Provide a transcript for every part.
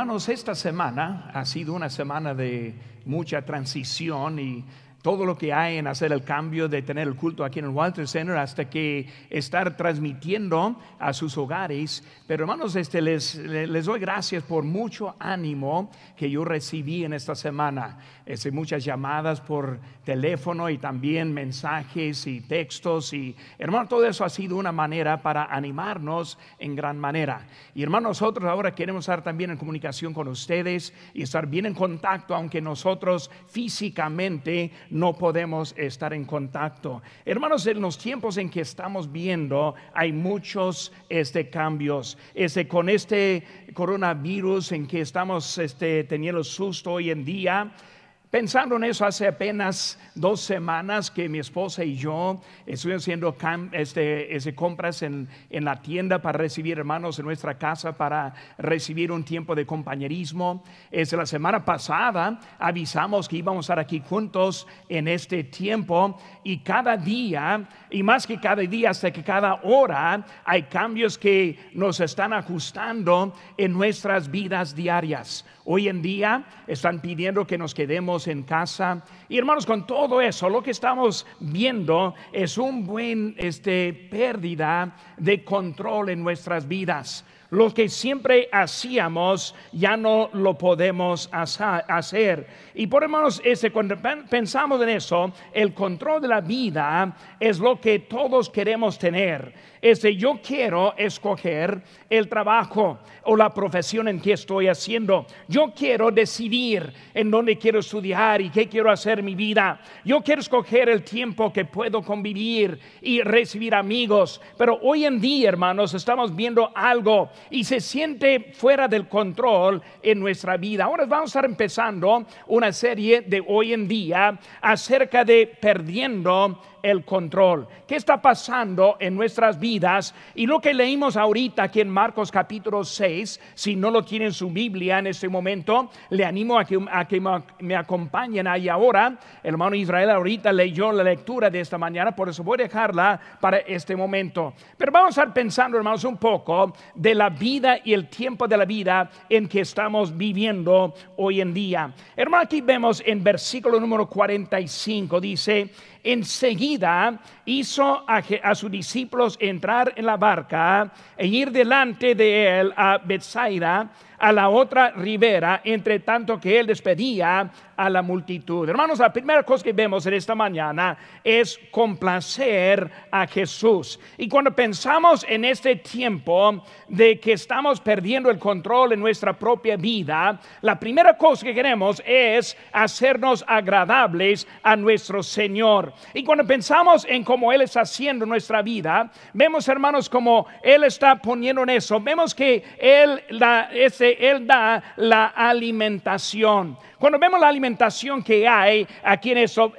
hermanos, esta semana ha sido una semana de mucha transición y todo lo que hay en hacer el cambio de tener el culto aquí en el Walter Center hasta que estar transmitiendo a sus hogares. Pero hermanos, este, les, les doy gracias por mucho ánimo que yo recibí en esta semana. Este, muchas llamadas por teléfono y también mensajes y textos. Y hermano, todo eso ha sido una manera para animarnos en gran manera. Y hermano, nosotros ahora queremos estar también en comunicación con ustedes y estar bien en contacto, aunque nosotros físicamente podemos estar en contacto. Hermanos, en los tiempos en que estamos viendo hay muchos este, cambios. Este, con este coronavirus en que estamos este, teniendo susto hoy en día, Pensando en eso, hace apenas dos semanas que mi esposa y yo estuvimos haciendo este, compras en, en, la tienda para recibir hermanos en nuestra casa, para recibir un tiempo de compañerismo. Es la semana pasada avisamos que íbamos a estar aquí juntos en este tiempo y cada día, y más que cada día, hasta que cada hora, hay cambios que nos están ajustando en nuestras vidas diarias. Hoy en día están pidiendo que nos quedemos en casa. Y hermanos, con todo eso, lo que estamos viendo es un buen este, pérdida de control en nuestras vidas. Lo que siempre hacíamos ya no lo podemos hacer. Y por hermanos, ese, cuando pensamos en eso, el control de la vida es lo que todos queremos tener. Ese yo quiero escoger el trabajo o la profesión en que estoy haciendo. Yo quiero decidir en dónde quiero estudiar y qué quiero hacer en mi vida. Yo quiero escoger el tiempo que puedo convivir y recibir amigos. Pero hoy en día, hermanos, estamos viendo algo y se siente fuera del control en nuestra vida. Ahora vamos a estar empezando una serie de hoy en día acerca de perdiendo el control. ¿Qué está pasando en nuestras vidas? Y lo que leímos ahorita aquí en Marcos capítulo 6, si no lo tienen su Biblia en este momento, le animo a que, a que me acompañen ahí ahora. El hermano Israel ahorita leyó la lectura de esta mañana, por eso voy a dejarla para este momento. Pero vamos a estar pensando, hermanos, un poco de la vida y el tiempo de la vida en que estamos viviendo hoy en día. Hermano, aquí vemos en versículo número 45, dice, enseguida hizo a, sus discípulos entrar en la barca e ir delante de él a Bethsaida a la otra ribera, entre tanto que él despedía a la multitud. Hermanos, la primera cosa que vemos en esta mañana es complacer a Jesús. Y cuando pensamos en este tiempo de que estamos perdiendo el control en nuestra propia vida, la primera cosa que queremos es hacernos agradables a nuestro Señor. Y cuando pensamos en cómo Él está haciendo nuestra vida, vemos, hermanos, como Él está poniendo en eso. Vemos que Él, él da la alimentación. Cuando vemos la alimentación que hay aquí en eso,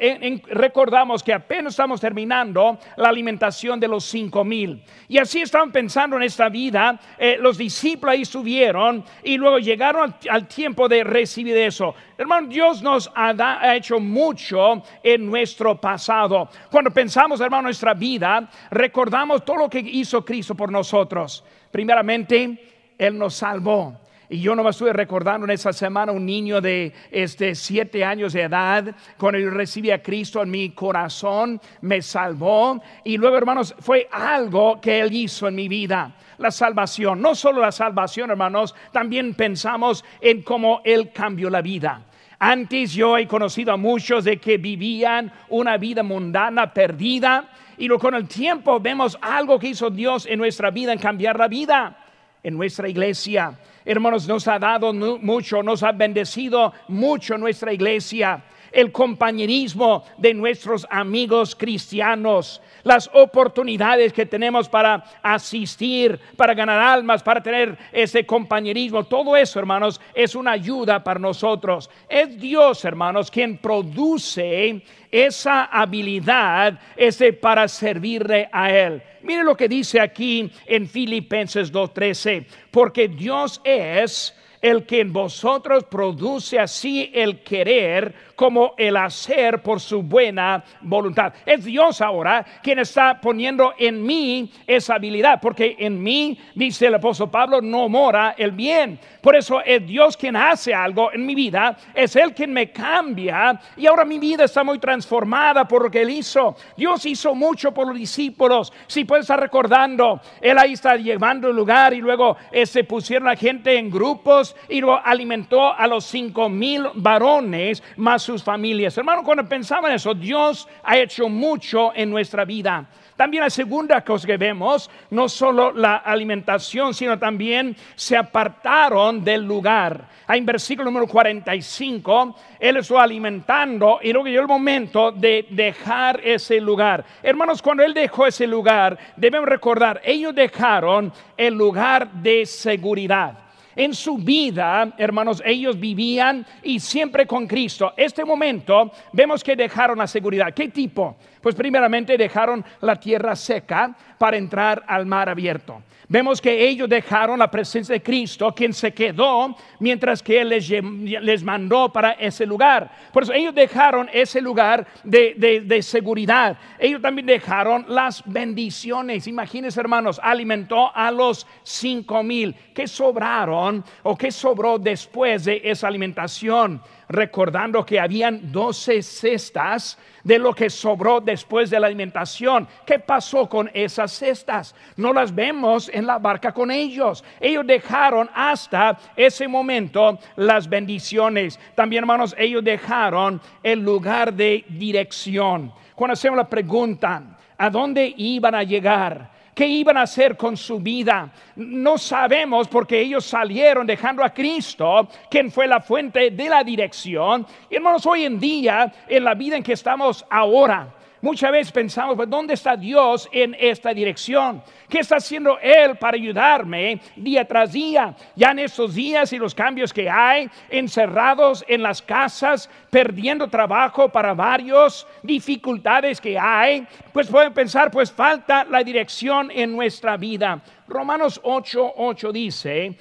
recordamos que apenas estamos terminando la alimentación de los cinco mil. Y así estaban pensando en esta vida. Eh, los discípulos ahí subieron y luego llegaron al, tiempo de recibir eso. Hermano, Dios nos ha, ha, hecho mucho en nuestro pasado. Cuando pensamos, hermano, nuestra vida, recordamos todo lo que hizo Cristo por nosotros. Primeramente, Él nos salvó. Y yo no me estuve recordando en esa semana un niño de este, siete años de edad, cuando yo recibí a Cristo en mi corazón, me salvó. Y luego, hermanos, fue algo que Él hizo en mi vida. La salvación, no solo la salvación, hermanos, también pensamos en cómo Él cambió la vida. Antes yo he conocido a muchos de que vivían una vida mundana, perdida, y con el tiempo vemos algo que hizo Dios en nuestra vida, en cambiar la vida, en nuestra iglesia. Hermanos, nos ha dado mucho, nos ha bendecido mucho nuestra iglesia. El compañerismo de nuestros amigos cristianos, las oportunidades que tenemos para asistir, para ganar almas, para tener ese compañerismo, todo eso, hermanos, es una ayuda para nosotros. Es Dios, hermanos, quien produce esa habilidad ese para servirle a Él. Mire lo que dice aquí en Filipenses 2.13, porque Dios es el que en vosotros produce así el querer como el hacer por su buena voluntad. Es Dios ahora quien está poniendo en mí esa habilidad, porque en mí, dice el apóstol Pablo, no mora el bien. Por eso es Dios quien hace algo en mi vida, es Él quien me cambia y ahora mi vida está muy transformada por lo que Él hizo. Dios hizo mucho por los discípulos. Si puedes estar recordando, Él ahí está llevando el lugar y luego eh, se pusieron la gente en grupos y lo alimentó a los cinco mil varones más sus familias. Hermano, cuando pensaba en eso, Dios ha hecho mucho en nuestra vida. También la segunda cosa que vemos, no solo la alimentación, sino también se apartaron del lugar. En versículo número 45, Él estuvo alimentando y luego llegó el momento de dejar ese lugar. Hermanos, cuando Él dejó ese lugar, debemos recordar, ellos dejaron el lugar de seguridad. En su vida, hermanos, ellos vivían y siempre con Cristo. Este momento vemos que dejaron la seguridad. ¿Qué tipo? Pues primeramente dejaron la tierra seca para entrar al mar abierto. Vemos que ellos dejaron la presencia de Cristo, quien se quedó mientras que Él les, mandó para ese lugar. Por eso ellos dejaron ese lugar de, de seguridad. Ellos también dejaron las bendiciones. Imagínense, hermanos, alimentó a los cinco mil que sobraron o que sobró después de esa alimentación recordando que habían doce cestas de lo que sobró después de la alimentación. ¿Qué pasó con esas cestas? No las vemos en la barca con ellos. Ellos dejaron hasta ese momento las bendiciones. También, hermanos, ellos dejaron el lugar de dirección. Cuando hacemos la pregunta, ¿a dónde iban a llegar? ¿Qué iban a hacer con su vida? No sabemos porque ellos salieron dejando a Cristo, quien fue la fuente de la dirección. Y hermanos, hoy en día, en la vida en que estamos ahora, Muchas veces pensamos, pues, ¿dónde está Dios en esta dirección? ¿Qué está haciendo Él para ayudarme día tras día? Ya en estos días y los cambios que hay, encerrados en las casas, perdiendo trabajo para varios, dificultades que hay, pues pueden pensar, pues falta la dirección en nuestra vida. Romanos 8, 8 dice,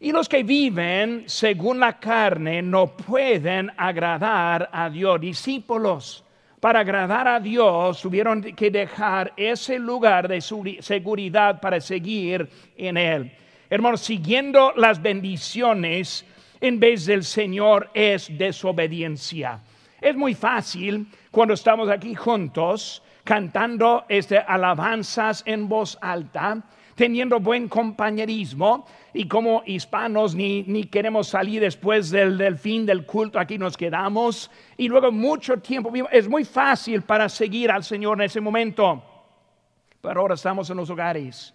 y los que viven según la carne no pueden agradar a Dios, discípulos para agradar a Dios tuvieron que dejar ese lugar de seguridad para seguir en Él. Hermanos, siguiendo las bendiciones en vez del Señor es desobediencia. Es muy fácil cuando estamos aquí juntos cantando este, alabanzas en voz alta teniendo buen compañerismo y como hispanos ni, ni queremos salir después del, del, fin del culto, aquí nos quedamos. Y luego mucho tiempo, es muy fácil para seguir al Señor en ese momento, pero ahora estamos en los hogares,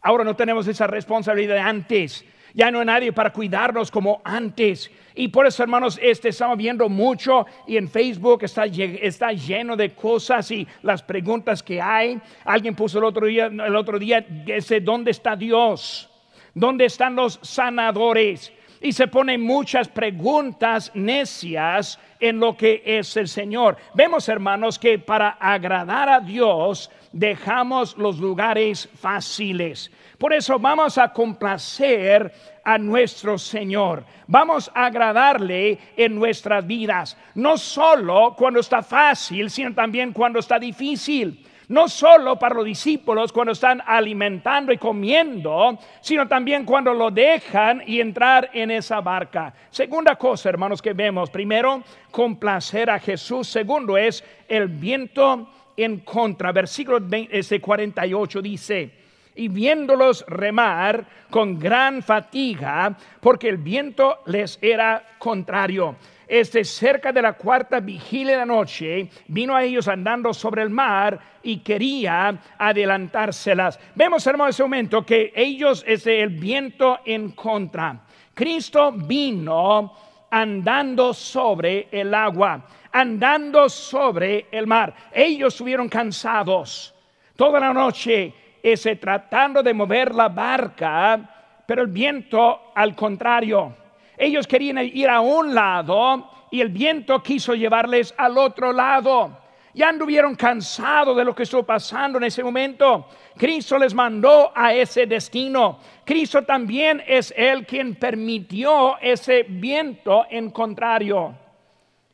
ahora no tenemos esa responsabilidad de antes ya no hay nadie para cuidarnos como antes. Y por eso, hermanos, este, estamos viendo mucho y en Facebook está, está lleno de cosas y las preguntas que hay. Alguien puso el otro día, el otro día, ese, ¿dónde está Dios? ¿Dónde están los sanadores? Y se ponen muchas preguntas necias en lo que es el Señor. Vemos, hermanos, que para agradar a Dios dejamos los lugares fáciles. Por eso vamos a complacer a nuestro Señor. Vamos a agradarle en nuestras vidas, no solo cuando está fácil, sino también cuando está difícil. No solo para los discípulos cuando están alimentando y comiendo, sino también cuando lo dejan y entrar en esa barca. Segunda cosa, hermanos, que vemos. Primero, complacer a Jesús. Segundo es el viento en contra. Versículo 48 dice, y viéndolos remar con gran fatiga, porque el viento les era contrario. Este cerca de la cuarta vigilia de la noche, vino a ellos andando sobre el mar y quería adelantárselas. Vemos, hermano, ese momento que ellos, es el viento en contra. Cristo vino andando sobre el agua, andando sobre el mar. Ellos estuvieron cansados toda la noche ese tratando de mover la barca, pero el viento al contrario. Ellos querían ir a un lado y el viento quiso llevarles al otro lado. Ya anduvieron cansados de lo que estuvo pasando en ese momento. Cristo les mandó a ese destino. Cristo también es el quien permitió ese viento en contrario.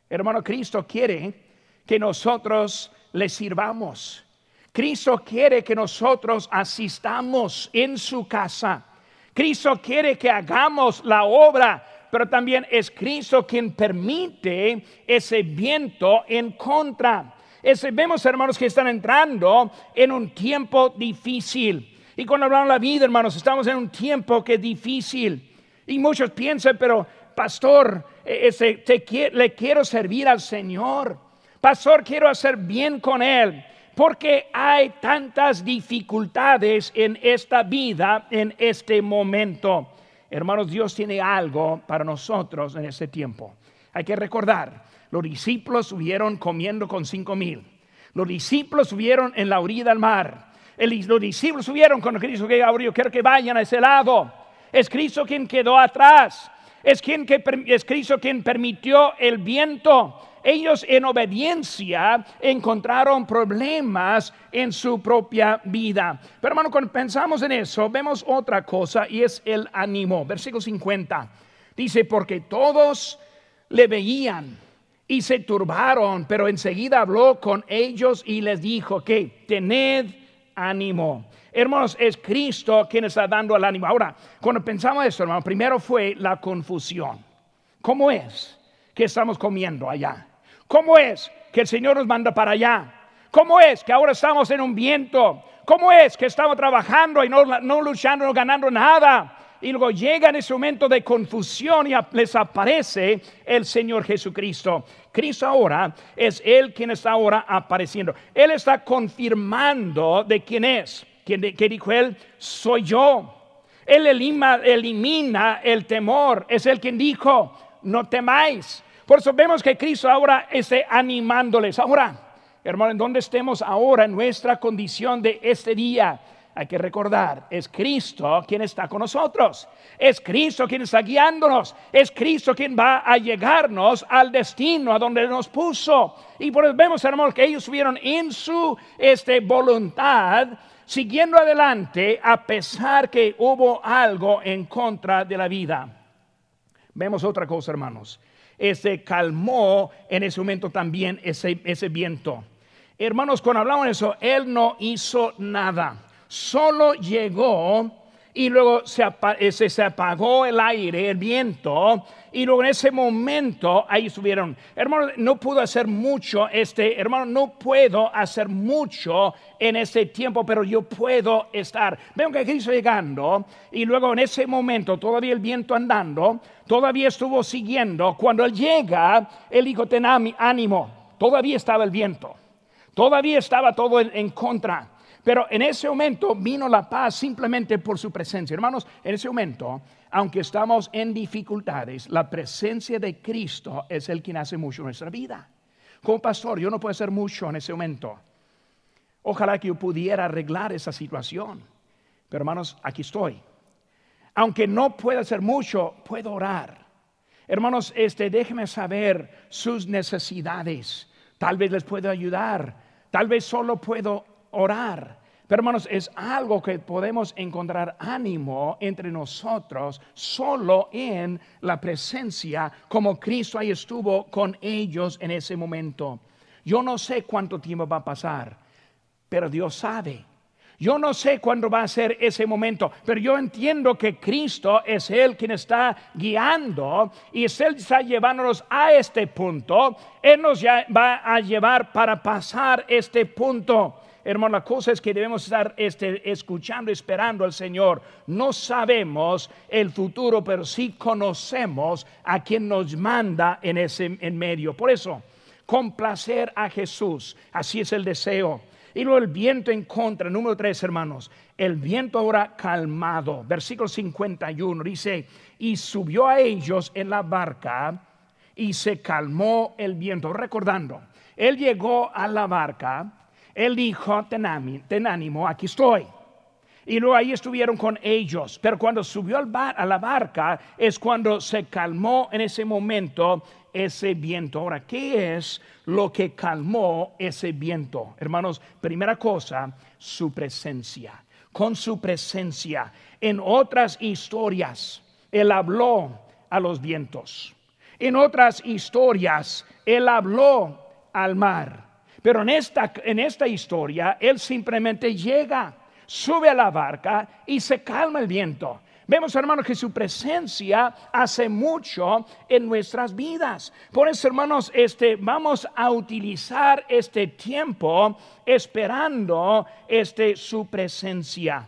Hermano, Cristo quiere que nosotros le sirvamos. Cristo quiere que nosotros asistamos en su casa. Cristo quiere que hagamos la obra, pero también es Cristo quien permite ese viento en contra. Vemos, hermanos, que están entrando en un tiempo difícil. Y cuando hablamos de la vida, hermanos, estamos en un tiempo que es difícil. Y muchos piensan, pero pastor, e, ese, le quiero servir al Señor. Pastor, quiero hacer bien con Él. Porque hay tantas dificultades en esta vida, en este momento. Hermanos, Dios tiene algo para nosotros en este tiempo. Hay que recordar, los discípulos subieron comiendo con cinco mil. Los discípulos subieron en la orilla del mar. los discípulos subieron con Cristo que abrió. Quiero que vayan a ese lado. Es Cristo quien quedó atrás. Es, quien que, es Cristo quien permitió el viento. Ellos en obediencia encontraron problemas en su propia vida. Pero hermano, cuando pensamos en eso, vemos otra cosa y es el ánimo. Versículo 50. Dice, porque todos le veían y se turbaron, pero enseguida habló con ellos y les dijo que tened ánimo. Hermanos, es Cristo quien está dando el ánimo. Ahora, cuando pensamos esto, hermano, primero fue la confusión. ¿Cómo es que estamos comiendo allá? ¿Cómo es que el Señor nos manda para allá? ¿Cómo es que ahora estamos en un viento? ¿Cómo es que estamos trabajando y no, luchando, no ganando nada? y luego llega en ese momento de confusión y les aparece el Señor Jesucristo. Cristo ahora es Él quien está ahora apareciendo. Él está confirmando de quién es. ¿Quién que dijo Él? Soy yo. Él elimina, elimina el temor. Es Él quien dijo, no temáis. Por eso vemos que Cristo ahora está animándoles. Ahora, hermano, en donde estemos ahora en nuestra condición de este día hay que recordar, es Cristo quien está con nosotros. Es Cristo quien está guiándonos. Es Cristo quien va a llegarnos al destino a donde nos puso. Y por eso vemos, hermanos, que ellos subieron en su este, voluntad, siguiendo adelante, a pesar que hubo algo en contra de la vida. Vemos otra cosa, hermanos. Este calmó en ese momento también ese, ese viento. Hermanos, cuando hablamos de eso, Él no hizo nada solo llegó y luego eh, se, apagó el aire, el viento, y luego en ese momento ahí estuvieron. Hermano, no pudo hacer mucho, este hermano, no puedo hacer mucho en ese tiempo, pero yo puedo estar. Veo que Cristo llegando, y luego en ese momento, todavía el viento andando, todavía estuvo siguiendo. Cuando él llega, él dijo, ten ánimo, todavía estaba el viento, todavía estaba todo en contra. Pero en ese momento vino la paz simplemente por su presencia. Hermanos, en ese momento, aunque estamos en dificultades, la presencia de Cristo es el quien hace mucho en nuestra vida. Como pastor, yo no puedo hacer mucho en ese momento. Ojalá que yo pudiera arreglar esa situación. Pero hermanos, aquí estoy. Aunque no pueda hacer mucho, puedo orar. Hermanos, este, déjenme saber sus necesidades. Tal vez les puedo ayudar. Tal vez solo puedo orar. Pero hermanos, es algo que podemos encontrar ánimo entre nosotros solo en la presencia como Cristo ahí estuvo con ellos en ese momento. Yo no sé cuánto tiempo va a pasar, pero Dios sabe. Yo no sé cuándo va a ser ese momento, pero yo entiendo que Cristo es Él quien está guiando y es Él está llevándonos a este punto. Él nos va a llevar para pasar este punto. Hermano, la cosa es que debemos estar este, escuchando, esperando al Señor. No sabemos el futuro, pero sí conocemos a quien nos manda en ese en medio. Por eso, complacer a Jesús, así es el deseo. Y luego el viento en contra, número tres, hermanos. El viento ahora calmado. Versículo 51 dice, y subió a ellos en la barca y se calmó el viento. Recordando, él llegó a la barca él dijo, ten ánimo, aquí estoy. Y luego ahí estuvieron con ellos. Pero cuando subió al bar, a la barca es cuando se calmó en ese momento ese viento. Ahora, ¿qué es lo que calmó ese viento? Hermanos, primera cosa, su presencia. Con su presencia. En otras historias, Él habló a los vientos. En otras historias, Él habló al mar. Pero en esta, en esta historia, Él simplemente llega, sube a la barca y se calma el viento. Vemos, hermanos, que su presencia hace mucho en nuestras vidas. Por eso, hermanos, este, vamos a utilizar este tiempo esperando este, su presencia.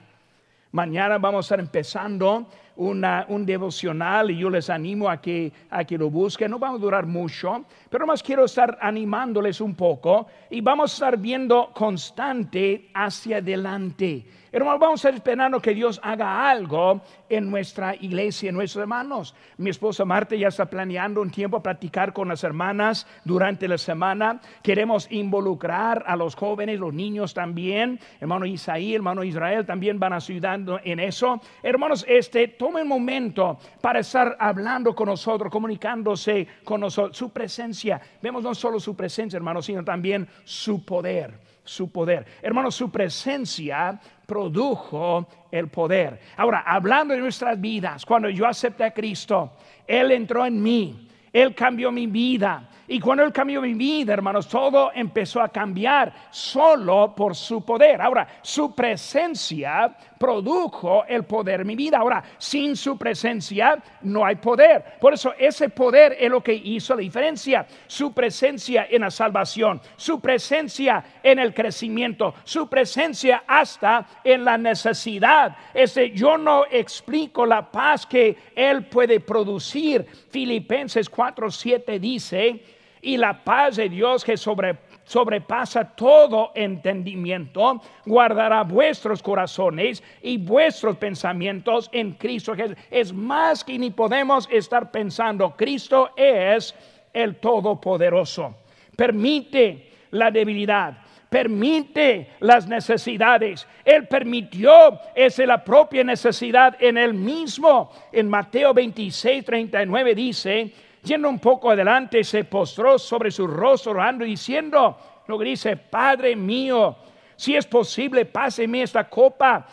Mañana vamos a estar empezando un devocional y yo les animo a que, a que lo busquen. No vamos a durar mucho, pero más quiero estar animándoles un poco y vamos a estar viendo constante hacia adelante. Hermanos, vamos a estar esperando que Dios haga algo en nuestra iglesia, en nuestros hermanos. Mi esposa Marta ya está planeando un tiempo a practicar con las hermanas durante la semana. Queremos involucrar a los jóvenes, los niños también. Hermano Isaí, hermano Israel también van ayudando en eso. Hermanos, este, tome un momento para estar hablando con nosotros, comunicándose con nosotros. Su presencia, vemos no solo su presencia, hermanos, sino también su poder su poder. Hermanos, su presencia produjo el poder. Ahora, hablando de nuestras vidas, cuando yo acepté a Cristo, Él entró en mí, Él cambió mi vida. Y cuando Él cambió mi vida, hermanos, todo empezó a cambiar solo por su poder. Ahora, su presencia produjo el poder en mi vida. Ahora, sin su presencia no hay poder. Por eso ese poder es lo que hizo la diferencia. Su presencia en la salvación, su presencia en el crecimiento, su presencia hasta en la necesidad. Ese yo no explico la paz que Él puede producir. Filipenses 4:7 dice, y la paz de Dios que sobre sobrepasa todo entendimiento, guardará vuestros corazones y vuestros pensamientos en Cristo Jesús. Es más que ni podemos estar pensando, Cristo es el Todopoderoso. Permite la debilidad, permite las necesidades. Él permitió, es la propia necesidad en él mismo. En Mateo 26, 39 dice, Yendo un poco adelante, se postró sobre su rostro orando diciendo lo que dice, Padre mío, si es posible, páseme esta copa,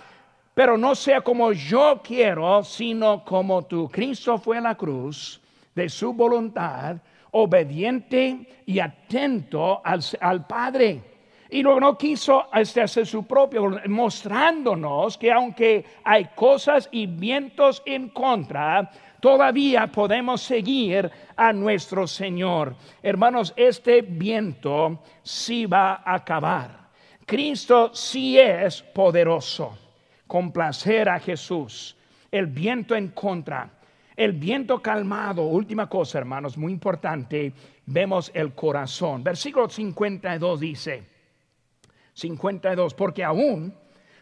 pero no sea como yo quiero, sino como tú. Cristo fue a la cruz de su voluntad, obediente y atento al, al Padre. Y luego no quiso este, hacer su propio, mostrándonos que aunque hay cosas y vientos en contra, todavía podemos seguir a nuestro Señor. Hermanos, este viento sí va a acabar. Cristo sí es poderoso. Complacer a Jesús. El viento en contra. El viento calmado. Última cosa, hermanos, muy importante. Vemos el corazón. Versículo 52 dice. 52. Porque aún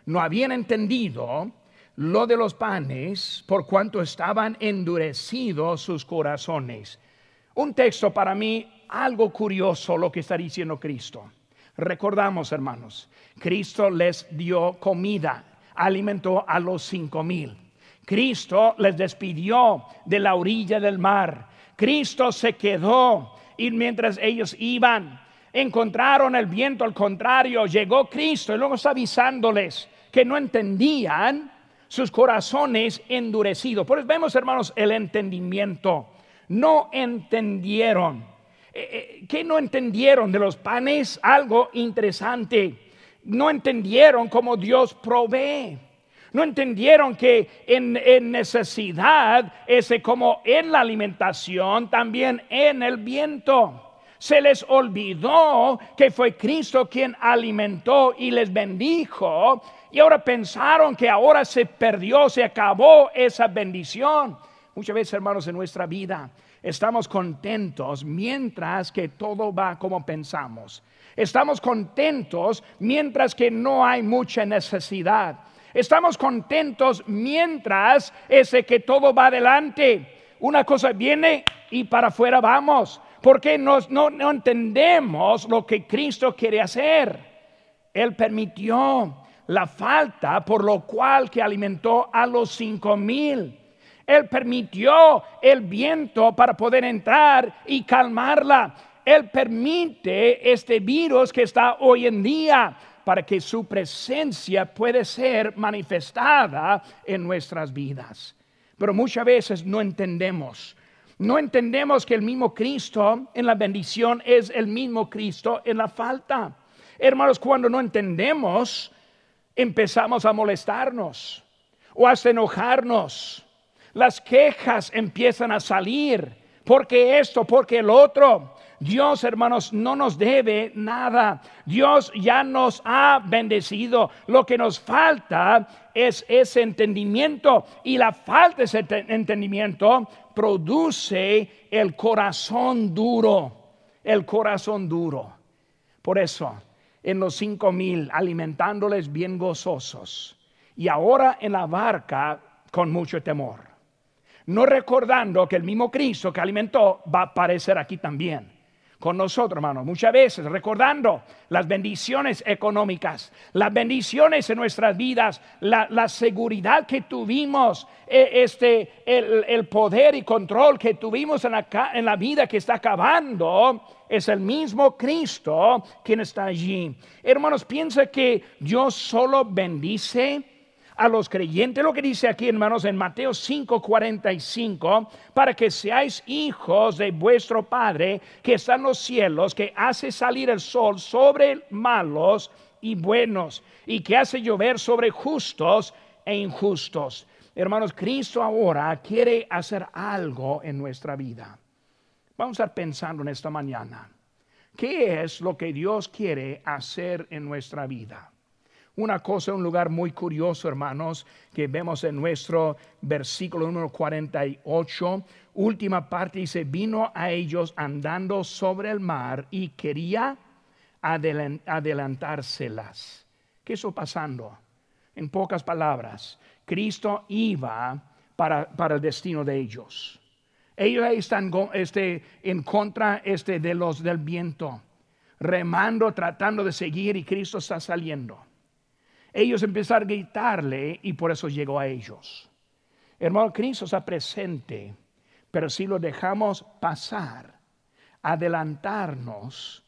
no habían entendido lo de los panes por cuanto estaban endurecidos sus corazones. Un texto para mí algo curioso lo que está diciendo Cristo. Recordamos, hermanos, Cristo les dio comida, alimentó a los cinco mil. Cristo les despidió de la orilla del mar. Cristo se quedó y mientras ellos iban, encontraron el viento al contrario, llegó Cristo y luego está avisándoles que no entendían sus corazones endurecidos. Por eso vemos, hermanos, el entendimiento. No entendieron. Eh, eh, ¿Qué no entendieron de los panes? Algo interesante. No entendieron cómo Dios provee. No entendieron que en, en, necesidad, ese como en la alimentación, también en el viento. Se les olvidó que fue Cristo quien alimentó y les bendijo y ahora pensaron que ahora se perdió, se acabó esa bendición. Muchas veces, hermanos, en nuestra vida estamos contentos mientras que todo va como pensamos. Estamos contentos mientras que no hay mucha necesidad. Estamos contentos mientras ese que todo va adelante. Una cosa viene y para afuera vamos. Porque no, no entendemos lo que Cristo quiere hacer. Él permitió la falta por lo cual que alimentó a los cinco mil. Él permitió el viento para poder entrar y calmarla. Él permite este virus que está hoy en día para que su presencia pueda ser manifestada en nuestras vidas. Pero muchas veces no entendemos. No entendemos que el mismo Cristo en la bendición es el mismo Cristo en la falta. Hermanos, cuando no entendemos, empezamos a molestarnos o a enojarnos. Las quejas empiezan a salir. Porque esto, porque el otro. Dios, hermanos, no nos debe nada. Dios ya nos ha bendecido. Lo que nos falta es ese entendimiento. Y la falta de ese entendimiento produce el corazón duro. El corazón duro. Por eso, en los cinco mil, alimentándoles bien gozosos. Y ahora en la barca con mucho temor. No recordando que el mismo Cristo que alimentó va a aparecer aquí también con nosotros, hermanos. Muchas veces recordando las bendiciones económicas, las bendiciones en nuestras vidas, la, seguridad que tuvimos, e, este, el, poder y control que tuvimos en la, en la vida que está acabando, es el mismo Cristo quien está allí. Hermanos, piensa que Dios solo bendice a los creyentes, lo que dice aquí, hermanos, en Mateo 5:45, para que seáis hijos de vuestro Padre que está en los cielos, que hace salir el sol sobre malos y buenos, y que hace llover sobre justos e injustos. Hermanos, Cristo ahora quiere hacer algo en nuestra vida. Vamos a estar pensando en esta mañana. ¿Qué es lo que Dios quiere hacer en nuestra vida? Una cosa, un lugar muy curioso, hermanos, que vemos en nuestro versículo número 48, última parte dice, vino a ellos andando sobre el mar y quería adelantárselas. ¿Qué está pasando? En pocas palabras, Cristo iba para, el destino de ellos. Ellos están este, en contra este, de los del viento, remando, tratando de seguir y Cristo está saliendo ellos empezaron a gritarle y por eso llegó a ellos. Hermano, Cristo está presente, pero si lo dejamos pasar, adelantarnos,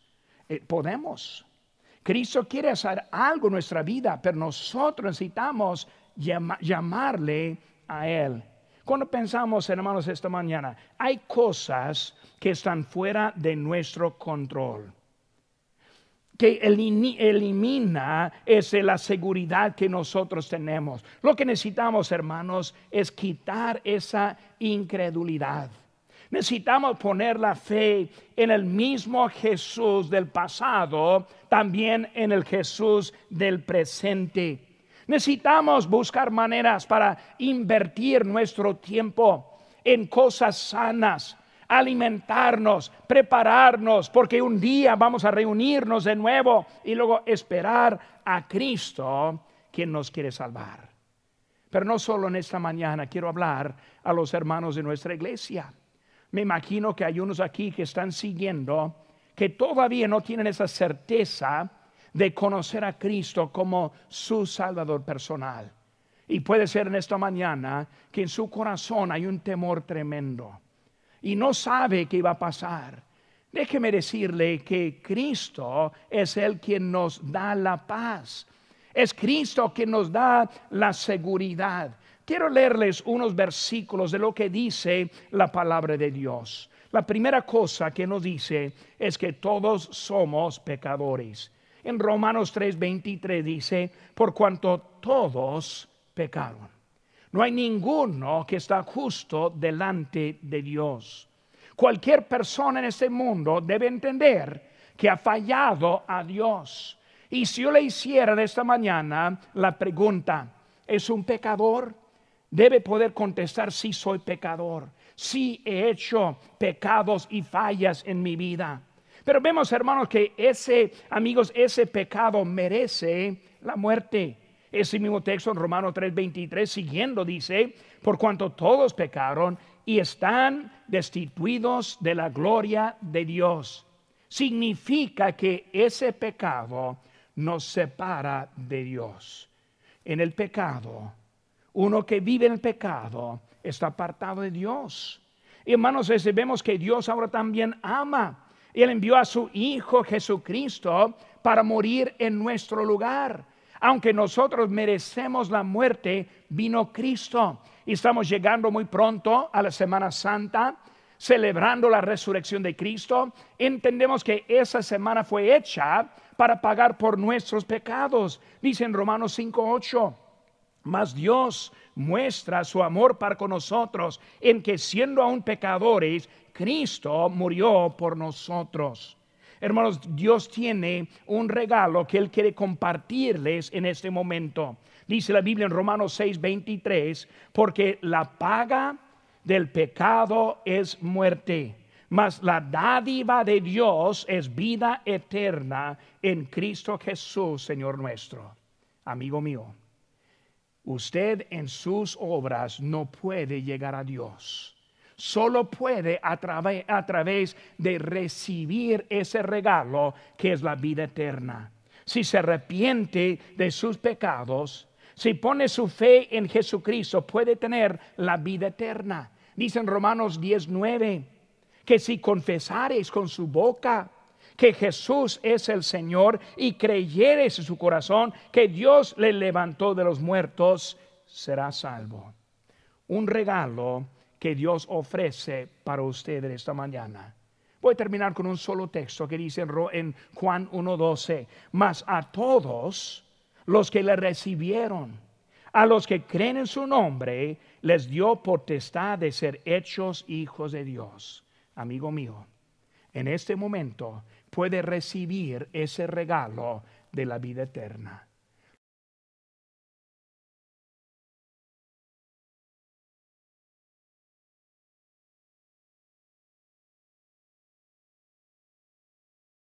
eh, podemos. Cristo quiere hacer algo en nuestra vida, pero nosotros necesitamos llamarle a Él. Cuando pensamos, hermanos, esta mañana, hay cosas que están fuera de nuestro control que elimina es la seguridad que nosotros tenemos. Lo que necesitamos, hermanos, es quitar esa incredulidad. Necesitamos poner la fe en el mismo Jesús del pasado, también en el Jesús del presente. Necesitamos buscar maneras para invertir nuestro tiempo en cosas sanas, alimentarnos, prepararnos, porque un día vamos a reunirnos de nuevo y luego esperar a Cristo quien nos quiere salvar. Pero no solo en esta mañana quiero hablar a los hermanos de nuestra iglesia. Me imagino que hay unos aquí que están siguiendo que todavía no tienen esa certeza de conocer a Cristo como su Salvador personal. Y puede ser en esta mañana que en su corazón hay un temor tremendo y no sabe qué va a pasar. Déjeme decirle que Cristo es el quien nos da la paz. Es Cristo quien nos da la seguridad. Quiero leerles unos versículos de lo que dice la palabra de Dios. La primera cosa que nos dice es que todos somos pecadores. En Romanos 3:23 dice, por cuanto todos pecaron. No hay ninguno que está justo delante de Dios. Cualquier persona en este mundo debe entender que ha fallado a Dios. Y si yo le hiciera esta mañana la pregunta, ¿es un pecador? Debe poder contestar si soy pecador, si he hecho pecados y fallas en mi vida. Pero vemos, hermanos, que ese, amigos, ese pecado merece la muerte. Ese mismo texto en Romanos 3:23 siguiendo dice, por cuanto todos pecaron y están destituidos de la gloria de Dios. Significa que ese pecado nos separa de Dios. En el pecado, uno que vive en el pecado está apartado de Dios. Y hermanos, vemos que Dios ahora también ama. Él envió a su Hijo Jesucristo para morir en nuestro lugar. Aunque nosotros merecemos la muerte, vino Cristo. Y estamos llegando muy pronto a la Semana Santa, celebrando la resurrección de Cristo. Entendemos que esa semana fue hecha para pagar por nuestros pecados. Dice en Romanos 5:8. Mas Dios muestra su amor para con nosotros en que siendo aún pecadores, Cristo murió por nosotros. Hermanos, Dios tiene un regalo que Él quiere compartirles en este momento. Dice la Biblia en Romanos 6, 23, porque la paga del pecado es muerte, mas la dádiva de Dios es vida eterna en Cristo Jesús, Señor nuestro. Amigo mío, usted en sus obras no puede llegar a Dios solo puede a, través de recibir ese regalo que es la vida eterna. Si se arrepiente de sus pecados, si pone su fe en Jesucristo, puede tener la vida eterna. Dice en Romanos 19 que si confesares con su boca que Jesús es el Señor y creyeres en su corazón que Dios le levantó de los muertos, será salvo. Un regalo que Dios ofrece para ustedes esta mañana. Voy a terminar con un solo texto que dice en Juan 1.12, mas a todos los que le recibieron, a los que creen en su nombre, les dio potestad de ser hechos hijos de Dios. Amigo mío, en este momento puede recibir ese regalo de la vida eterna.